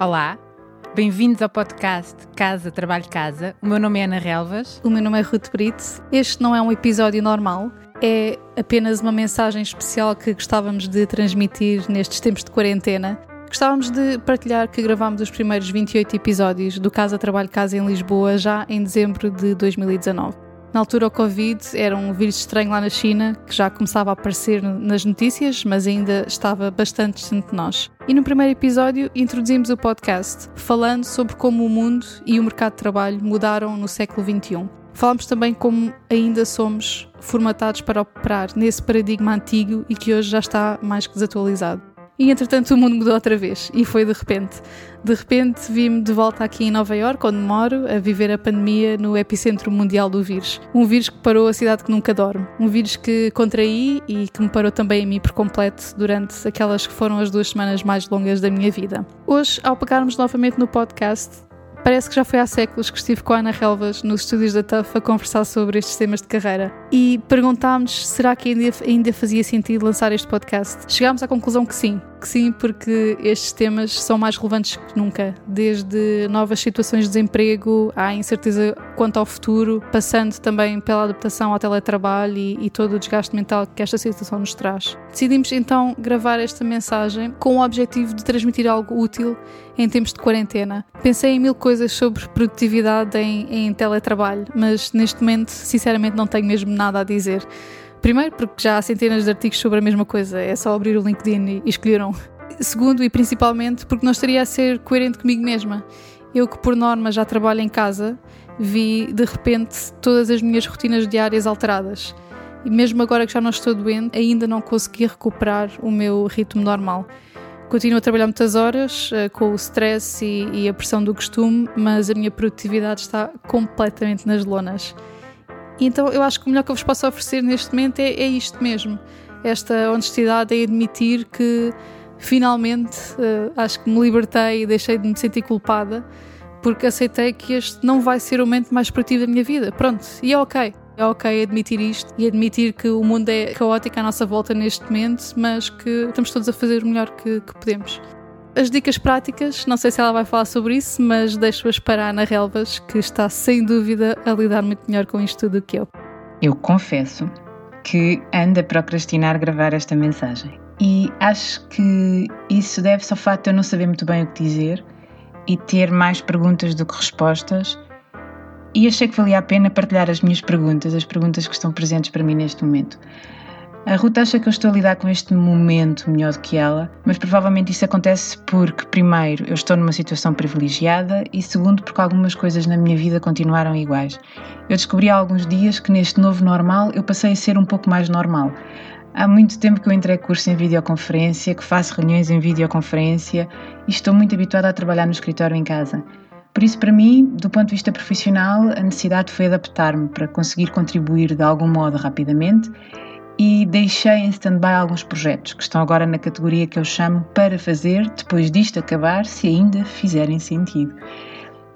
Olá, bem-vindos ao podcast Casa Trabalho Casa. O meu nome é Ana Relvas. O meu nome é Ruth Brito. Este não é um episódio normal, é apenas uma mensagem especial que gostávamos de transmitir nestes tempos de quarentena. Gostávamos de partilhar que gravámos os primeiros 28 episódios do Casa Trabalho Casa em Lisboa já em dezembro de 2019. Na altura, o Covid era um vírus estranho lá na China, que já começava a aparecer nas notícias, mas ainda estava bastante distante de nós. E no primeiro episódio introduzimos o podcast, falando sobre como o mundo e o mercado de trabalho mudaram no século XXI. Falamos também como ainda somos formatados para operar nesse paradigma antigo e que hoje já está mais que desatualizado. E entretanto o mundo mudou outra vez e foi de repente. De repente vi-me de volta aqui em Nova Iorque, onde moro, a viver a pandemia no epicentro mundial do vírus. Um vírus que parou a cidade que nunca dorme. Um vírus que contraí e que me parou também a mim por completo durante aquelas que foram as duas semanas mais longas da minha vida. Hoje, ao pegarmos novamente no podcast, Parece que já foi há séculos que estive com a Ana Relvas nos estúdios da TUF a conversar sobre estes temas de carreira e perguntámos será que ainda, ainda fazia sentido lançar este podcast. Chegámos à conclusão que sim, que sim, porque estes temas são mais relevantes que nunca, desde novas situações de desemprego à incerteza quanto ao futuro, passando também pela adaptação ao teletrabalho e, e todo o desgaste mental que esta situação nos traz. Decidimos então gravar esta mensagem com o objetivo de transmitir algo útil em tempos de quarentena. Pensei em mil coisas sobre produtividade em, em teletrabalho, mas neste momento, sinceramente, não tenho mesmo nada a dizer. Primeiro, porque já há centenas de artigos sobre a mesma coisa, é só abrir o LinkedIn e escolher um. Segundo, e principalmente, porque não estaria a ser coerente comigo mesma. Eu, que por norma já trabalho em casa, vi de repente todas as minhas rotinas diárias alteradas. E mesmo agora que já não estou doente, ainda não consegui recuperar o meu ritmo normal. Continuo a trabalhar muitas horas, uh, com o stress e, e, a pressão do costume, mas a minha produtividade está completamente nas lonas. Então eu acho que o melhor que eu vos posso oferecer neste momento é, é isto mesmo: esta honestidade em admitir que finalmente uh, acho que me libertei e deixei de me sentir culpada, porque aceitei que este não vai ser o momento mais produtivo da minha vida. Pronto, e é ok. É ok admitir isto e admitir que o mundo é caótico à nossa volta neste momento, mas que estamos todos a fazer o melhor que, que podemos. As dicas práticas, não sei se ela vai falar sobre isso, mas deixo-as para a Ana Relvas, que está sem dúvida a lidar muito melhor com isto do que eu. Eu confesso que ando a procrastinar gravar esta mensagem. E acho que isso deve-se ao facto de eu não saber muito bem o que dizer e ter mais perguntas do que respostas e achei que valia a pena partilhar as minhas perguntas, as perguntas que estão presentes para mim neste momento. A Ruth acha que eu estou a lidar com este momento melhor do que ela, mas provavelmente isso acontece porque, primeiro, eu estou numa situação privilegiada e, segundo, porque algumas coisas na minha vida continuaram iguais. Eu descobri há alguns dias que neste novo normal eu passei a ser um pouco mais normal. Há muito tempo que eu entrei curso em videoconferência, que faço reuniões em videoconferência e estou muito habituada a trabalhar no escritório em casa. Por isso, para mim, do ponto de vista profissional, a necessidade foi adaptar-me para conseguir contribuir de algum modo rapidamente e deixei em stand-by alguns projetos que estão agora na categoria que eu chamo para fazer depois disto acabar, se ainda fizerem sentido.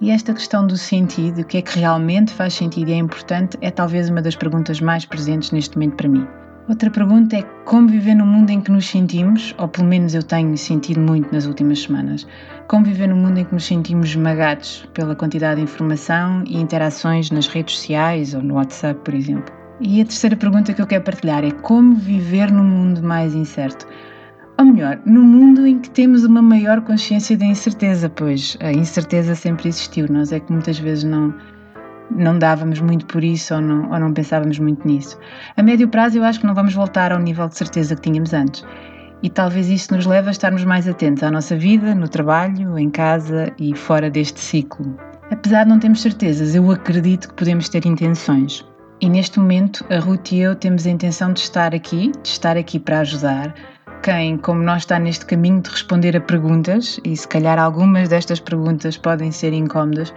E esta questão do sentido, o que é que realmente faz sentido e é importante, é talvez uma das perguntas mais presentes neste momento para mim. Outra pergunta é como viver no mundo em que nos sentimos, ou pelo menos eu tenho sentido muito nas últimas semanas, como viver no mundo em que nos sentimos esmagados pela quantidade de informação e interações nas redes sociais ou no WhatsApp, por exemplo. E a terceira pergunta que eu quero partilhar é como viver num mundo mais incerto. Ou melhor, num mundo em que temos uma maior consciência da incerteza, pois a incerteza sempre existiu, nós é que muitas vezes não não dávamos muito por isso ou não, ou não pensávamos muito nisso. A médio prazo, eu acho que não vamos voltar ao nível de certeza que tínhamos antes. E talvez isso nos leve a estarmos mais atentos à nossa vida, no trabalho, em casa e fora deste ciclo. Apesar de não termos certezas, eu acredito que podemos ter intenções. E neste momento, a Ruth e eu temos a intenção de estar aqui, de estar aqui para ajudar quem, como nós, está neste caminho de responder a perguntas, e se calhar algumas destas perguntas podem ser incómodas,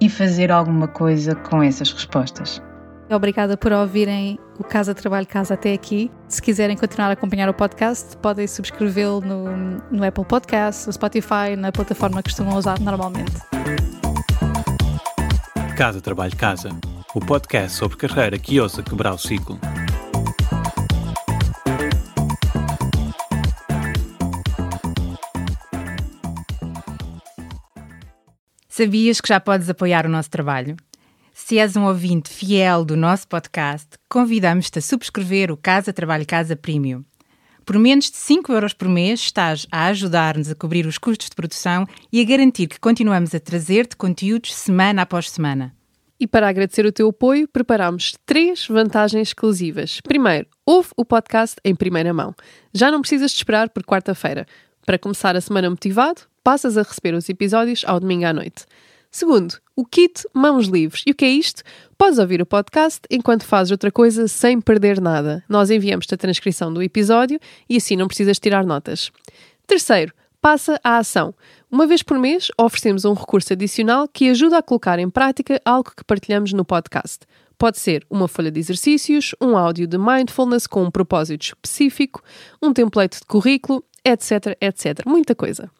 e fazer alguma coisa com essas respostas. Obrigada por ouvirem o Casa Trabalho Casa até aqui. Se quiserem continuar a acompanhar o podcast, podem subscrevê-lo no, no Apple Podcast, no Spotify, na plataforma que costumam usar normalmente. Casa Trabalho Casa, o podcast sobre carreira que ousa quebrar o ciclo. Sabias que já podes apoiar o nosso trabalho? Se és um ouvinte fiel do nosso podcast, convidamos-te a subscrever o Casa Trabalho Casa Premium. Por menos de 5 euros por mês, estás a ajudar-nos a cobrir os custos de produção e a garantir que continuamos a trazer-te conteúdos semana após semana. E para agradecer o teu apoio, preparamos três vantagens exclusivas. Primeiro, ouve o podcast em primeira mão. Já não precisas de esperar por quarta-feira. Para começar a semana motivado, passas a receber os episódios ao domingo à noite. Segundo, o kit Mãos Livres. E o que é isto? Podes ouvir o podcast enquanto fazes outra coisa sem perder nada. Nós enviamos-te a transcrição do episódio e assim não precisas tirar notas. Terceiro, passa à ação. Uma vez por mês, oferecemos um recurso adicional que ajuda a colocar em prática algo que partilhamos no podcast. Pode ser uma folha de exercícios, um áudio de mindfulness com um propósito específico, um template de currículo, etc, etc. Muita coisa.